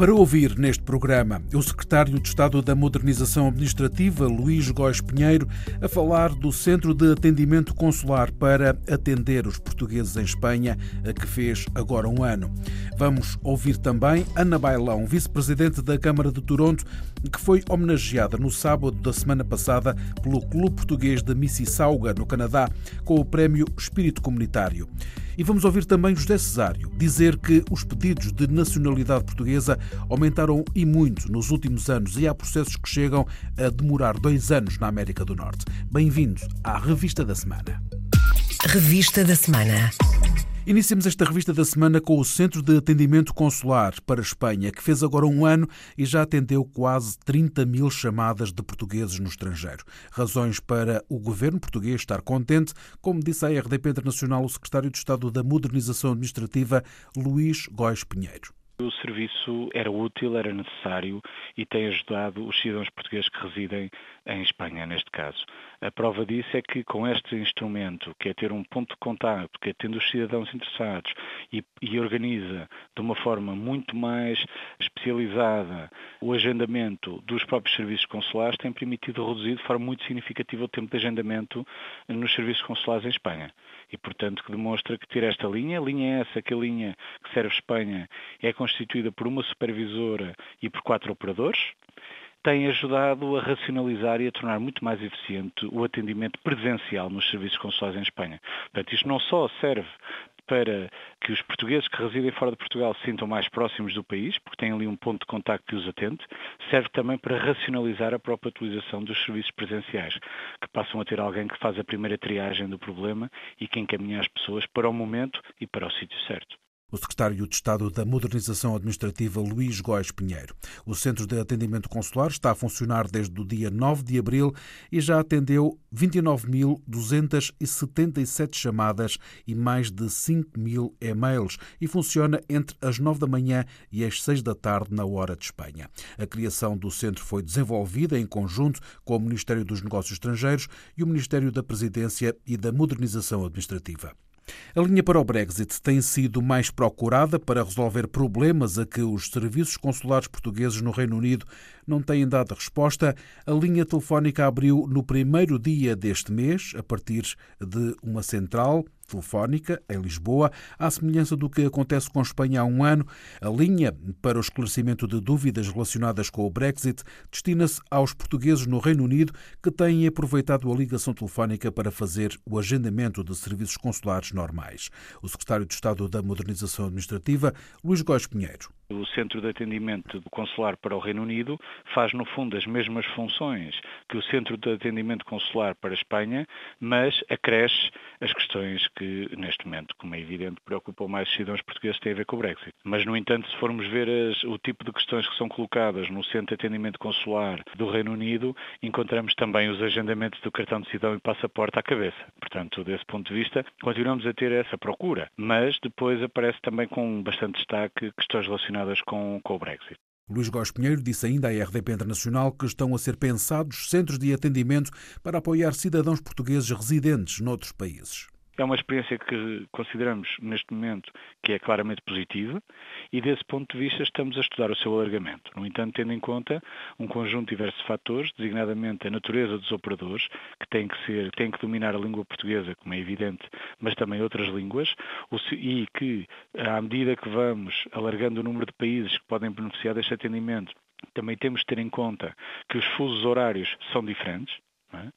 Para ouvir neste programa o secretário de Estado da Modernização Administrativa, Luís Góes Pinheiro, a falar do Centro de Atendimento Consular para atender os portugueses em Espanha, que fez agora um ano. Vamos ouvir também Ana Bailão, vice-presidente da Câmara de Toronto, que foi homenageada no sábado da semana passada pelo Clube Português de Mississauga, no Canadá, com o Prémio Espírito Comunitário. E vamos ouvir também José Cesário dizer que os pedidos de nacionalidade portuguesa aumentaram e muito nos últimos anos e há processos que chegam a demorar dois anos na América do Norte. Bem-vindos à Revista da Semana. Revista da Semana. Iniciamos esta revista da semana com o Centro de Atendimento Consular para a Espanha, que fez agora um ano e já atendeu quase 30 mil chamadas de portugueses no estrangeiro. Razões para o governo português estar contente, como disse à RDP Internacional o secretário de Estado da Modernização Administrativa, Luís Góis Pinheiro. O serviço era útil, era necessário e tem ajudado os cidadãos portugueses que residem em Espanha, neste caso. A prova disso é que com este instrumento, que é ter um ponto de contato, que atende os cidadãos interessados e, e organiza de uma forma muito mais especializada o agendamento dos próprios serviços consulares, tem permitido reduzir de forma muito significativa o tempo de agendamento nos serviços consulares em Espanha. E, portanto, que demonstra que ter esta linha, a linha é essa, que a linha que serve Espanha é constituída por uma supervisora e por quatro operadores, tem ajudado a racionalizar e a tornar muito mais eficiente o atendimento presencial nos serviços consulares em Espanha. Portanto, isto não só serve para que os portugueses que residem fora de Portugal se sintam mais próximos do país, porque têm ali um ponto de contacto que os atende, serve também para racionalizar a própria utilização dos serviços presenciais, que passam a ter alguém que faz a primeira triagem do problema e que encaminha as pessoas para o momento e para o sítio certo o secretário de Estado da Modernização Administrativa, Luís Góes Pinheiro. O Centro de Atendimento Consular está a funcionar desde o dia 9 de abril e já atendeu 29.277 chamadas e mais de 5 mil e-mails e funciona entre as 9 da manhã e as 6 da tarde na hora de Espanha. A criação do centro foi desenvolvida em conjunto com o Ministério dos Negócios Estrangeiros e o Ministério da Presidência e da Modernização Administrativa. A linha para o Brexit tem sido mais procurada para resolver problemas a que os serviços consulares portugueses no Reino Unido não têm dado resposta. A linha telefónica abriu no primeiro dia deste mês, a partir de uma central telefónica em Lisboa, à semelhança do que acontece com Espanha há um ano. A linha para o esclarecimento de dúvidas relacionadas com o Brexit destina-se aos portugueses no Reino Unido que têm aproveitado a ligação telefónica para fazer o agendamento de serviços consulares normais. O secretário de Estado da Modernização Administrativa, Luís Góes Pinheiro. O Centro de Atendimento Consular para o Reino Unido faz, no fundo, as mesmas funções que o Centro de Atendimento Consular para a Espanha, mas acresce as questões que, neste momento, como é evidente, preocupam mais os cidadãos portugueses têm a ver com o Brexit. Mas, no entanto, se formos ver as, o tipo de questões que são colocadas no Centro de Atendimento Consular do Reino Unido, encontramos também os agendamentos do cartão de cidadão e passaporte à cabeça. Portanto, desse ponto de vista, continuamos a ter essa procura. Mas depois aparece também com bastante destaque questões relacionadas com, com o Brexit. Luís Góes Pinheiro disse ainda à RDP Internacional que estão a ser pensados centros de atendimento para apoiar cidadãos portugueses residentes noutros países. É uma experiência que consideramos neste momento que é claramente positiva e desse ponto de vista estamos a estudar o seu alargamento. No entanto, tendo em conta um conjunto diverso de fatores, designadamente a natureza dos operadores, que têm que ser, têm que dominar a língua portuguesa, como é evidente, mas também outras línguas, e que à medida que vamos alargando o número de países que podem beneficiar deste atendimento, também temos de ter em conta que os fusos horários são diferentes, é?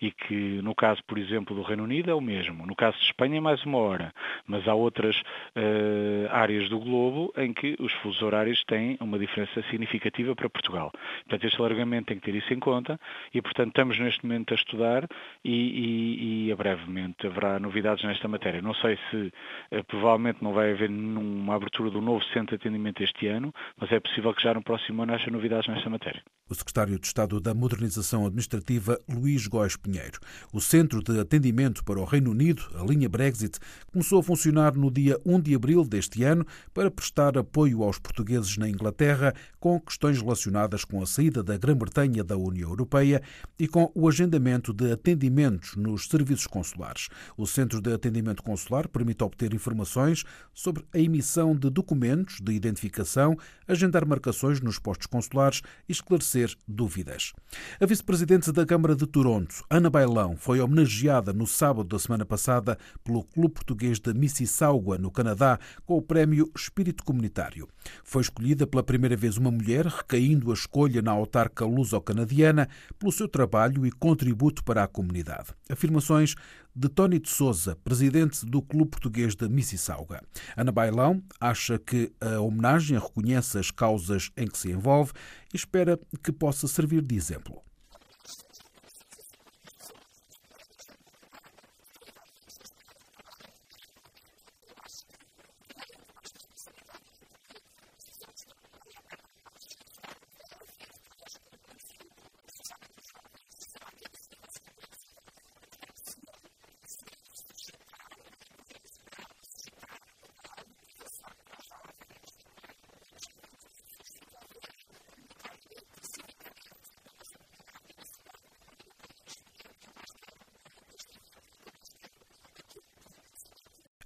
E que no caso, por exemplo, do Reino Unido é o mesmo. No caso de Espanha é mais uma hora, mas há outras uh, áreas do globo em que os fusos horários têm uma diferença significativa para Portugal. Portanto, este alargamento tem que ter isso em conta e, portanto, estamos neste momento a estudar e, e, e a brevemente haverá novidades nesta matéria. Não sei se uh, provavelmente não vai haver uma abertura do novo centro de atendimento este ano, mas é possível que já no próximo ano haja novidades nesta matéria. o secretário de Estado da Modernização Administrativa, Luís Góes Pinheiro. O Centro de Atendimento para o Reino Unido, a linha Brexit, começou a funcionar no dia 1 de abril deste ano para prestar apoio aos portugueses na Inglaterra com questões relacionadas com a saída da Grã-Bretanha da União Europeia e com o agendamento de atendimentos nos serviços consulares. O Centro de Atendimento Consular permite obter informações sobre a emissão de documentos de identificação, agendar marcações nos postos consulares e esclarecer dúvidas. A vice-presidente da Câmara de Toronto, Ana Bailão, foi homenageada no sábado da semana passada pelo Clube Português de Mississauga, no Canadá, com o prémio Espírito Comunitário. Foi escolhida pela primeira vez uma mulher, recaindo a escolha na autarca luso-canadiana pelo seu trabalho e contributo para a comunidade. Afirmações de Tony de Souza, presidente do Clube Português de Mississauga. Ana Bailão acha que a homenagem reconhece as causas em que se envolve e espera que possa servir de exemplo.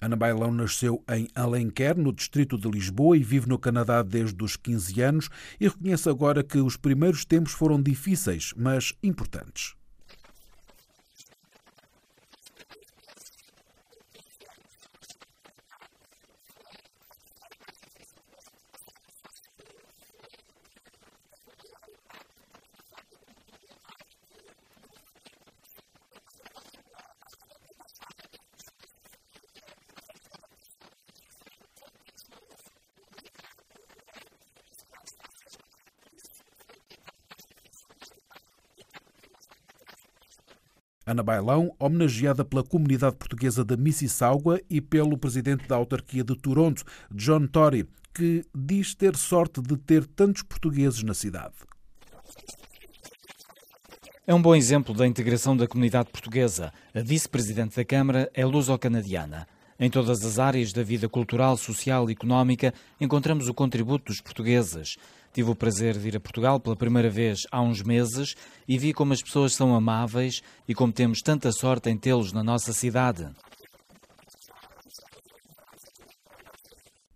Ana Bailão nasceu em Alenquer, no distrito de Lisboa, e vive no Canadá desde os 15 anos e reconhece agora que os primeiros tempos foram difíceis, mas importantes. Ana Bailão, homenageada pela comunidade portuguesa da Mississauga e pelo presidente da autarquia de Toronto, John Tory, que diz ter sorte de ter tantos portugueses na cidade. É um bom exemplo da integração da comunidade portuguesa. A vice-presidente da Câmara é luso-canadiana. Em todas as áreas da vida cultural, social e económica encontramos o contributo dos portugueses. Tive o prazer de ir a Portugal pela primeira vez há uns meses e vi como as pessoas são amáveis e como temos tanta sorte em tê-los na nossa cidade.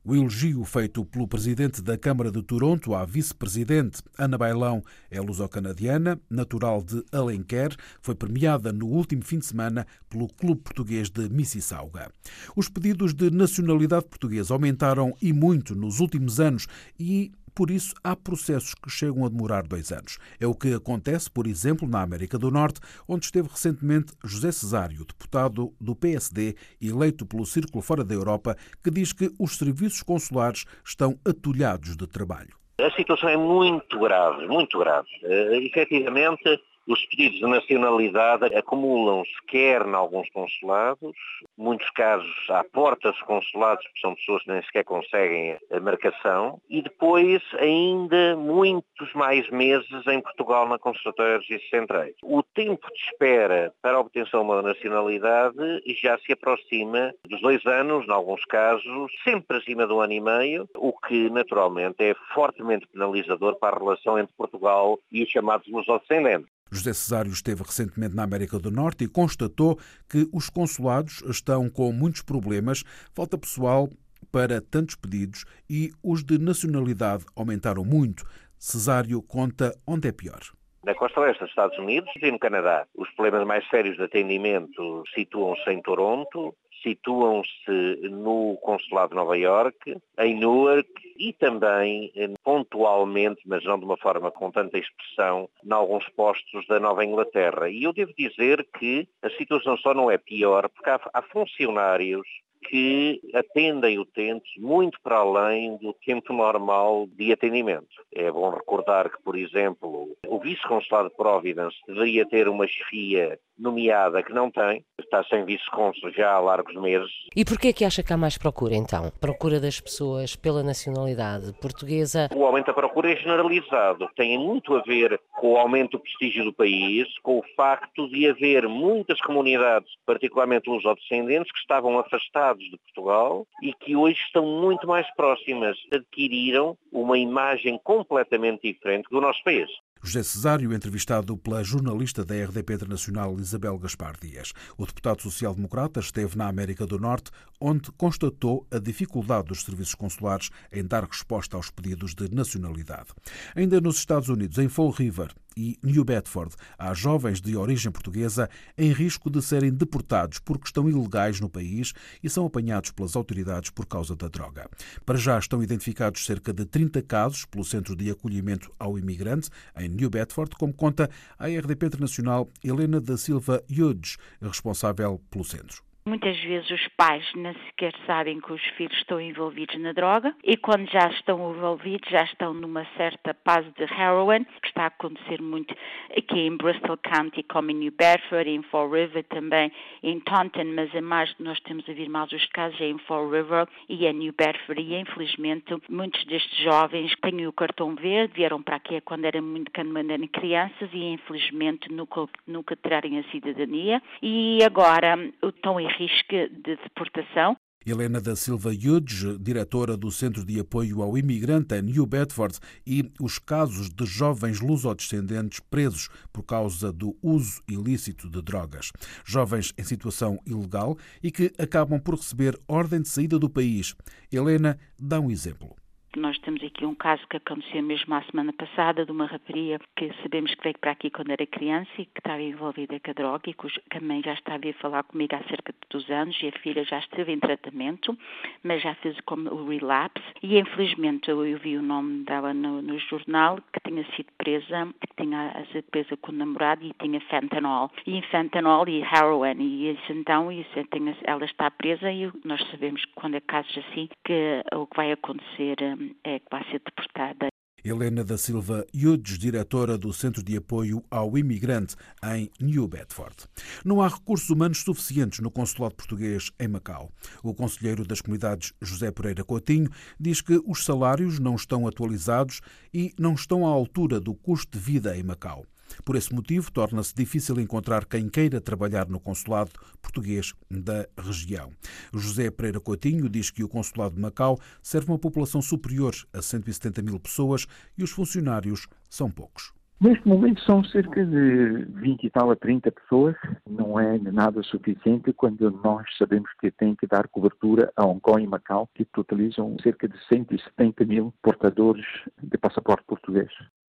O elogio feito pelo presidente da Câmara de Toronto à vice-presidente Ana Bailão é luso-canadiana, natural de Alenquer, foi premiada no último fim de semana pelo Clube Português de Mississauga. Os pedidos de nacionalidade portuguesa aumentaram e muito nos últimos anos e por isso, há processos que chegam a demorar dois anos. É o que acontece, por exemplo, na América do Norte, onde esteve recentemente José Cesário, deputado do PSD, eleito pelo Círculo Fora da Europa, que diz que os serviços consulares estão atulhados de trabalho. A situação é muito grave, muito grave. Uh, efetivamente, os pedidos de nacionalidade acumulam-se quer em alguns consulados, muitos casos à porta dos consulados, porque são pessoas que nem sequer conseguem a marcação, e depois ainda muitos mais meses em Portugal na Consultatória de Centrais. O tempo de espera para a obtenção de uma nacionalidade já se aproxima dos dois anos, em alguns casos, sempre acima do ano e meio, o que naturalmente é fortemente penalizador para a relação entre Portugal e os chamados lusodescendentes. José Cesário esteve recentemente na América do Norte e constatou que os consulados estão com muitos problemas, falta pessoal para tantos pedidos e os de nacionalidade aumentaram muito. Cesário conta onde é pior. Na costa oeste dos Estados Unidos e no Canadá, os problemas mais sérios de atendimento situam-se em Toronto, situam-se no Consulado de Nova Iorque, em Newark e também eh, pontualmente, mas não de uma forma com tanta expressão, em alguns postos da Nova Inglaterra. E eu devo dizer que a situação só não é pior porque há, há funcionários que atendem utentes muito para além do tempo normal de atendimento. É bom recordar que, por exemplo, o vice-consulado de Providence deveria ter uma chefia nomeada que não tem, está sem vice-consul já há largos meses. E porquê é que acha que há mais procura então? Procura das pessoas pela nacionalidade portuguesa? O aumento da procura é generalizado, tem muito a ver com o aumento do prestígio do país, com o facto de haver muitas comunidades, particularmente lusodescendentes, que estavam afastados de Portugal e que hoje estão muito mais próximas, adquiriram uma imagem completamente diferente do nosso país. José Cesário, entrevistado pela jornalista da RDP Internacional Isabel Gaspar Dias. O deputado social-democrata esteve na América do Norte, onde constatou a dificuldade dos serviços consulares em dar resposta aos pedidos de nacionalidade. Ainda nos Estados Unidos, em Fall River, e New Bedford. Há jovens de origem portuguesa em risco de serem deportados porque estão ilegais no país e são apanhados pelas autoridades por causa da droga. Para já estão identificados cerca de 30 casos pelo Centro de Acolhimento ao Imigrante, em New Bedford, como conta a RDP Internacional Helena da Silva Hughes, responsável pelo centro. Muitas vezes os pais nem sequer sabem que os filhos estão envolvidos na droga e quando já estão envolvidos já estão numa certa fase de heroin, que está a acontecer muito aqui em Bristol County, como em New Bedford, em Fall River também, em Taunton, mas é mais nós temos a vir mais os casos é em Fall River e em New Bedford. E infelizmente muitos destes jovens têm o cartão verde, vieram para aqui quando eram muito quando crianças e infelizmente nunca, nunca terem a cidadania. E agora estão risco de deportação. Helena da Silva Hughes, diretora do Centro de Apoio ao Imigrante em New Bedford, e os casos de jovens lusodescendentes presos por causa do uso ilícito de drogas. Jovens em situação ilegal e que acabam por receber ordem de saída do país. Helena dá um exemplo. Nós temos aqui um caso que aconteceu mesmo a semana passada de uma rapariga que sabemos que veio para aqui quando era criança e que estava envolvida com a droga e que a mãe já estava a falar comigo há cerca de dois anos e a filha já esteve em tratamento, mas já fez como o relapse e infelizmente eu, vi o nome dela no, no, jornal que tinha sido presa, que tinha sido presa com o namorado e tinha fentanyl. E fentanyl e heroin e isso então isso, ela está presa e nós sabemos que quando é casos assim que o que vai acontecer é que vai ser deportada. Helena da Silva Hughes, diretora do Centro de Apoio ao Imigrante em New Bedford. Não há recursos humanos suficientes no consulado português em Macau. O conselheiro das comunidades, José Pereira Coutinho, diz que os salários não estão atualizados e não estão à altura do custo de vida em Macau. Por esse motivo, torna-se difícil encontrar quem queira trabalhar no consulado português da região. José Pereira Coutinho diz que o consulado de Macau serve uma população superior a 170 mil pessoas e os funcionários são poucos. Neste momento são cerca de 20 e tal a 30 pessoas, não é nada suficiente quando nós sabemos que tem que dar cobertura a Hong Kong e Macau, que totalizam cerca de 170 mil portadores de passaporte português.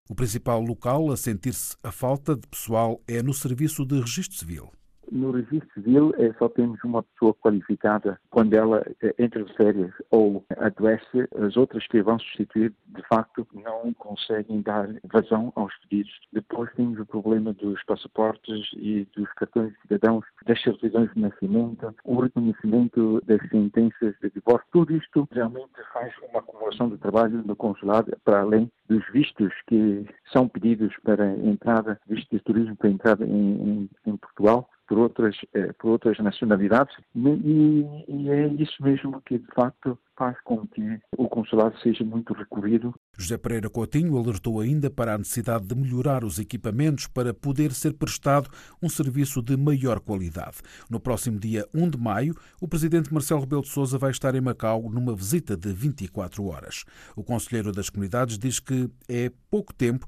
O principal local a sentir-se a falta de pessoal é no Serviço de Registro Civil. No registro civil é, só temos uma pessoa qualificada quando ela é, entra de férias ou adoece. As outras que vão substituir, de facto, não conseguem dar vazão aos pedidos. Depois temos o problema dos passaportes e dos cartões de cidadãos, das certidões de nascimento, o reconhecimento das sentenças de divórcio. Tudo isto realmente faz uma acumulação de trabalho no consulado, para além dos vistos que são pedidos para entrada, vistos de turismo para entrada em, em, em Portugal por outras, eh, por outras nacionalidades e, e, é isso mesmo que de facto faz com que o consulado seja muito recorrido. José Pereira Coutinho alertou ainda para a necessidade de melhorar os equipamentos para poder ser prestado um serviço de maior qualidade. No próximo dia 1 de maio, o presidente Marcelo Rebelo de Sousa vai estar em Macau numa visita de 24 horas. O conselheiro das comunidades diz que é pouco tempo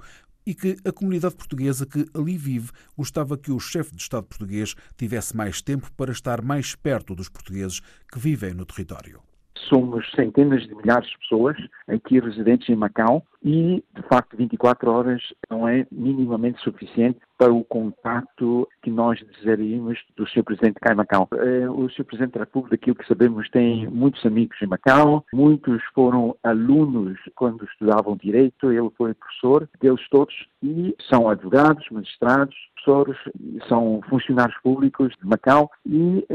e que a comunidade portuguesa que ali vive gostava que o chefe de Estado português tivesse mais tempo para estar mais perto dos portugueses que vivem no território. Somos centenas de milhares de pessoas aqui residentes em Macau e, de facto, 24 horas não é minimamente suficiente para o contato que nós desejaríamos do Sr. Presidente cá em Macau. Eh, o Sr. Presidente da República, aquilo que sabemos, tem muitos amigos em Macau, muitos foram alunos quando estudavam Direito, ele foi professor deles todos e são advogados, magistrados, professores, são funcionários públicos de Macau e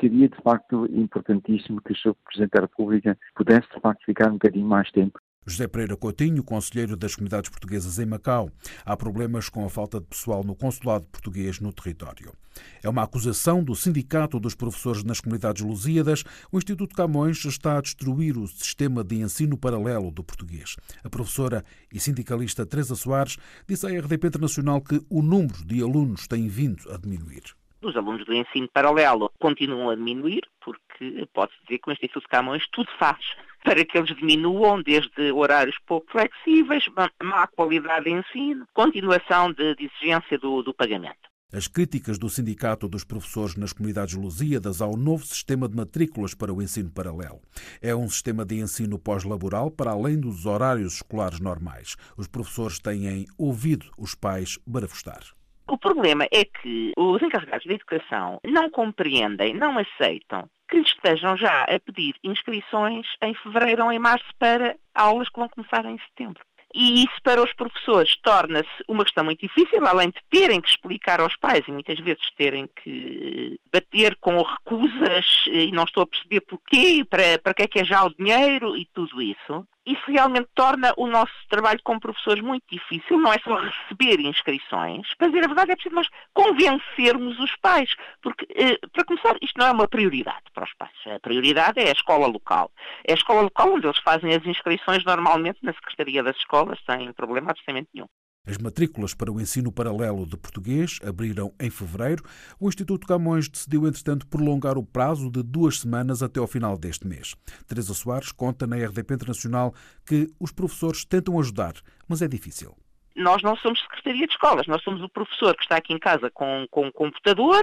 seria de facto importantíssimo que o Sr. Presidente da República pudesse de facto ficar um bocadinho mais tempo José Pereira Coutinho, conselheiro das comunidades portuguesas em Macau. Há problemas com a falta de pessoal no consulado português no território. É uma acusação do Sindicato dos Professores nas Comunidades Lusíadas. O Instituto Camões está a destruir o sistema de ensino paralelo do português. A professora e sindicalista Teresa Soares disse à RDP Internacional que o número de alunos tem vindo a diminuir os alunos do ensino paralelo continuam a diminuir, porque pode-se dizer que o Instituto Camões tudo faz para que eles diminuam, desde horários pouco flexíveis, má qualidade de ensino, continuação de, de exigência do, do pagamento. As críticas do Sindicato dos Professores nas Comunidades Lusíadas ao novo sistema de matrículas para o ensino paralelo. É um sistema de ensino pós-laboral para além dos horários escolares normais. Os professores têm ouvido os pais barafustar. O problema é que os encarregados de educação não compreendem, não aceitam que lhes estejam já a pedir inscrições em fevereiro ou em março para aulas que vão começar em setembro. E isso para os professores torna-se uma questão muito difícil, além de terem que explicar aos pais e muitas vezes terem que bater com recusas e não estou a perceber porquê, para, para que é que é já o dinheiro e tudo isso isso realmente torna o nosso trabalho como professores muito difícil. Não é só receber inscrições. Para dizer a verdade, é preciso nós convencermos os pais. Porque, eh, para começar, isto não é uma prioridade para os pais. A prioridade é a escola local. É a escola local onde eles fazem as inscrições normalmente na Secretaria das Escolas, sem problema absolutamente nenhum. As matrículas para o ensino paralelo de português abriram em fevereiro. O Instituto Camões decidiu, entretanto, prolongar o prazo de duas semanas até ao final deste mês. Teresa Soares conta na RDP Internacional que os professores tentam ajudar, mas é difícil nós não somos secretaria de escolas, nós somos o professor que está aqui em casa com, com computador.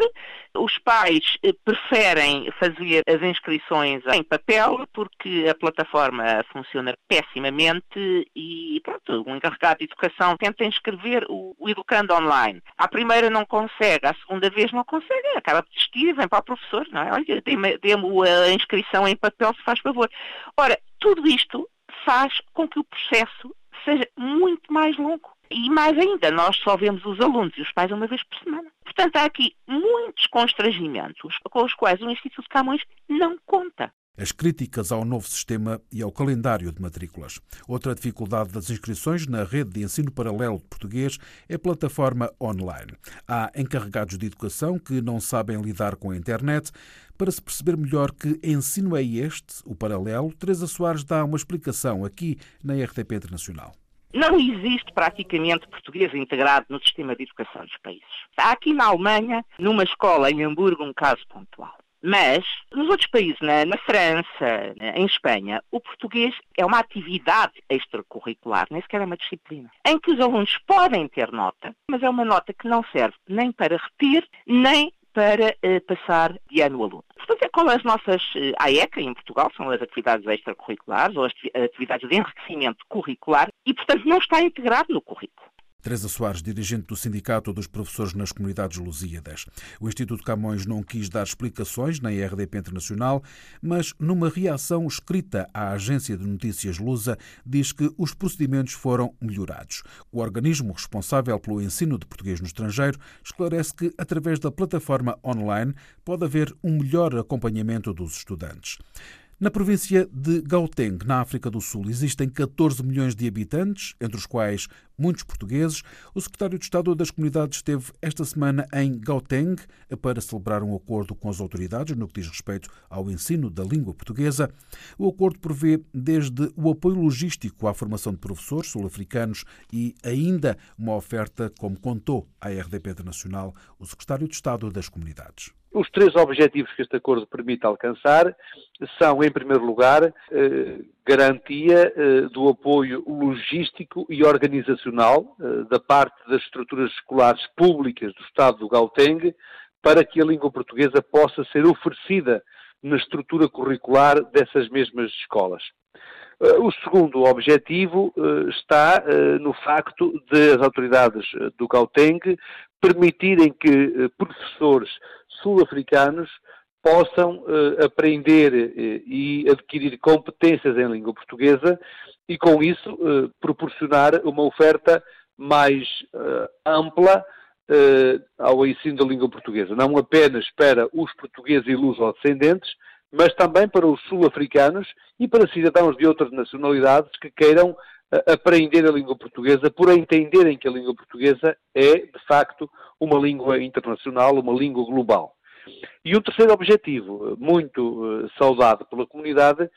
Os pais eh, preferem fazer as inscrições em papel porque a plataforma funciona pessimamente e pronto, o encarregado de educação tenta inscrever o, o educando online. À primeira não consegue, à segunda vez não consegue, acaba de desistir e vem para o professor, não é? Olha, dê-me a inscrição em papel se faz favor. Ora, tudo isto faz com que o processo seja muito mais longo. E mais ainda, nós só vemos os alunos e os pais uma vez por semana. Portanto, há aqui muitos constrangimentos com os quais o Instituto Camões não conta as críticas ao novo sistema e ao calendário de matrículas. Outra dificuldade das inscrições na rede de ensino paralelo de português é a plataforma online. Há encarregados de educação que não sabem lidar com a internet. Para se perceber melhor que ensino é este, o paralelo, Teresa Soares dá uma explicação aqui na RTP Internacional. Não existe praticamente português integrado no sistema de educação dos países. Há aqui na Alemanha, numa escola em Hamburgo, um caso pontual. Mas, nos outros países, na, na, França, em Espanha, o português é uma atividade extracurricular, nem sequer é uma disciplina, em que os alunos podem ter nota, mas é uma nota que não serve nem para reter, nem para uh, passar de ano o aluno. Portanto, é como as nossas uh, AECA em Portugal, são as atividades extracurriculares ou as atividades de enriquecimento curricular e, portanto, não está integrado no currículo. Teresa Soares, dirigente do Sindicato dos Professores nas Comunidades Lusíadas. O Instituto Camões não quis dar explicações na RDP Internacional, mas numa reação escrita à agência de notícias Lusa, diz que os procedimentos foram melhorados. O organismo responsável pelo ensino de português no estrangeiro esclarece que, através da plataforma online, pode haver um melhor acompanhamento dos estudantes. Na província de Gauteng, na África do Sul, existem 14 milhões de habitantes, entre os quais muitos portugueses. O secretário de Estado das Comunidades esteve esta semana em Gauteng para celebrar um acordo com as autoridades no que diz respeito ao ensino da língua portuguesa. O acordo prevê desde o apoio logístico à formação de professores sul-africanos e ainda uma oferta, como contou à RDP Internacional o secretário de Estado das Comunidades. Os três objetivos que este acordo permite alcançar são, em primeiro lugar, eh, garantia eh, do apoio logístico e organizacional eh, da parte das estruturas escolares públicas do Estado do Gauteng para que a língua portuguesa possa ser oferecida na estrutura curricular dessas mesmas escolas. O segundo objetivo está no facto de as autoridades do Gauteng permitirem que professores sul-africanos possam uh, aprender uh, e adquirir competências em língua portuguesa e, com isso, uh, proporcionar uma oferta mais ampla ao ensino da língua portuguesa, não apenas para os portugueses e luso-descendentes, mas também para os sul-africanos e para cidadãos de outras nacionalidades que queiram aprender a língua portuguesa por entenderem que a língua portuguesa é, de facto, uma língua internacional, uma língua global. E o terceiro objetivo, muito uh, saudado pela comunidade,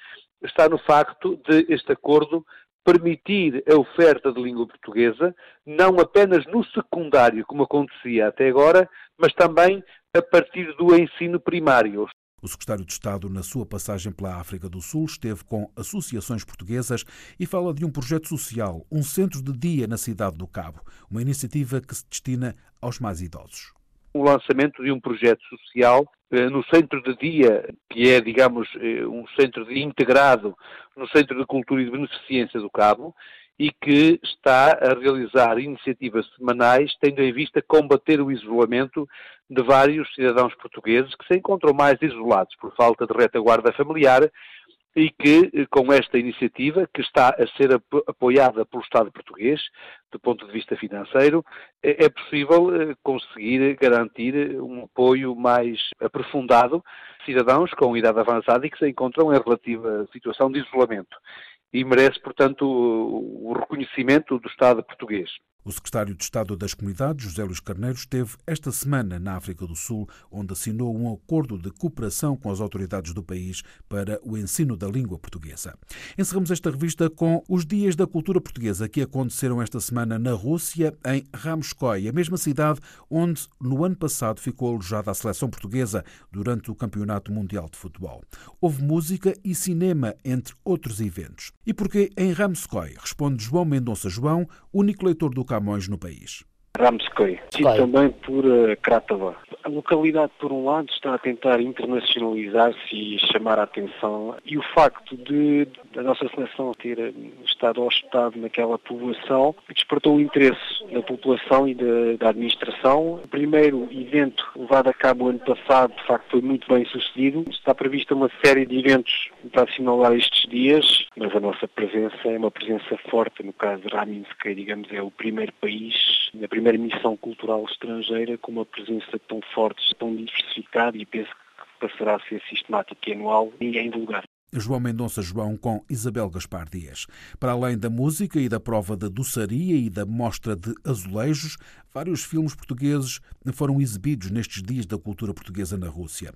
está no facto de este acordo permitir a oferta de língua portuguesa, não apenas no secundário, como acontecia até agora, mas também a partir do ensino primário. O secretário de Estado, na sua passagem pela África do Sul, esteve com associações portuguesas e fala de um projeto social, um centro de dia na cidade do Cabo, uma iniciativa que se destina aos mais idosos o lançamento de um projeto social eh, no centro de dia, que é, digamos, eh, um centro de integrado no Centro de Cultura e de Beneficência do Cabo, e que está a realizar iniciativas semanais, tendo em vista combater o isolamento de vários cidadãos portugueses que se encontram mais isolados por falta de retaguarda familiar e que, eh, com esta iniciativa, que está a ser apoiada pelo Estado português, do ponto de vista financeiro, é, é possível eh, conseguir garantir um apoio mais aprofundado a cidadãos com idade avançada e que se encontram em relativa situação de isolamento. E merece, portanto, o reconhecimento do Estado português. O secretário de Estado das Comunidades, José Luís Carneiro, esteve esta semana na África do Sul, onde assinou um acordo de cooperação com as autoridades do país para o ensino da língua portuguesa. Encerramos esta revista com os Dias da Cultura Portuguesa que aconteceram esta semana na Rússia, em Ramskoy, a mesma cidade onde no ano passado ficou alojada a seleção portuguesa durante o Campeonato Mundial de Futebol. Houve música e cinema, entre outros eventos. E porquê em Ramskoy? Responde João Mendonça João, único leitor do Camões no país. Ramskoy, e também por uh, Kratova. A localidade, por um lado, está a tentar internacionalizar-se e chamar a atenção, e o facto de a nossa seleção ter eh, estado hospedado naquela população despertou o interesse da população e da, da administração. O primeiro evento levado a cabo ano passado, de facto, foi muito bem sucedido. Está prevista uma série de eventos para assinalar estes dias, mas a nossa presença é uma presença forte. No caso de Raminsk, digamos, é o primeiro país, a primeira missão cultural estrangeira com uma presença tão forte, tão diversificada e penso que passará a ser sistemática e anual, ninguém do lugar. João Mendonça João com Isabel Gaspar Dias. Para além da música e da prova da doçaria e da mostra de azulejos, vários filmes portugueses foram exibidos nestes dias da cultura portuguesa na Rússia.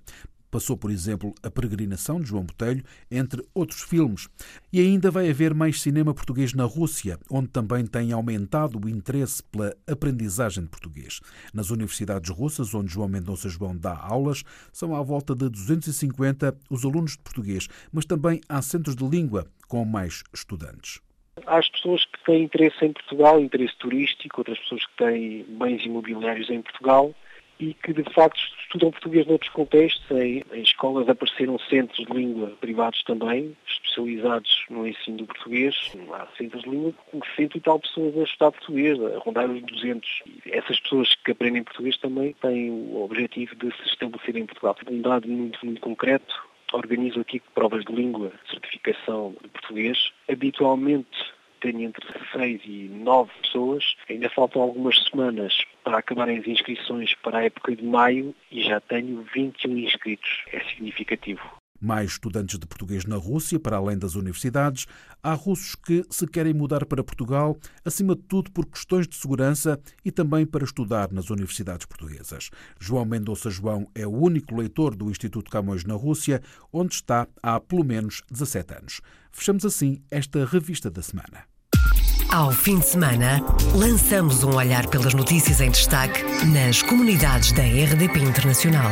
Passou, por exemplo, A Peregrinação de João Botelho, entre outros filmes. E ainda vai haver mais cinema português na Rússia, onde também tem aumentado o interesse pela aprendizagem de português. Nas universidades russas, onde João Mendonça João dá aulas, são à volta de 250 os alunos de português, mas também há centros de língua com mais estudantes. As pessoas que têm interesse em Portugal, interesse turístico, outras pessoas que têm bens imobiliários em Portugal e que de facto estudam português noutros contextos. Em, em, escolas apareceram centros de língua privados também, especializados no ensino do português. Há centros de língua com cento e tal pessoas a estudar português, a rondar os 200. E essas pessoas que aprendem português também têm o objetivo de se estabelecer em Portugal. Um dado muito, muito concreto, organizo aqui provas de língua, certificação de português. Habitualmente tenho entre 6 e 9 pessoas. Ainda faltam algumas semanas para acabarem as inscrições para a época de maio e já tenho 21 inscritos. É significativo mais estudantes de português na Rússia, para além das universidades. Há russos que se querem mudar para Portugal, acima de tudo por questões de segurança e também para estudar nas universidades portuguesas. João Mendonça João é o único leitor do Instituto Camões na Rússia, onde está há pelo menos 17 anos. Fechamos assim esta revista da semana. Ao fim de semana, lançamos um olhar pelas notícias em destaque nas comunidades da RDP Internacional.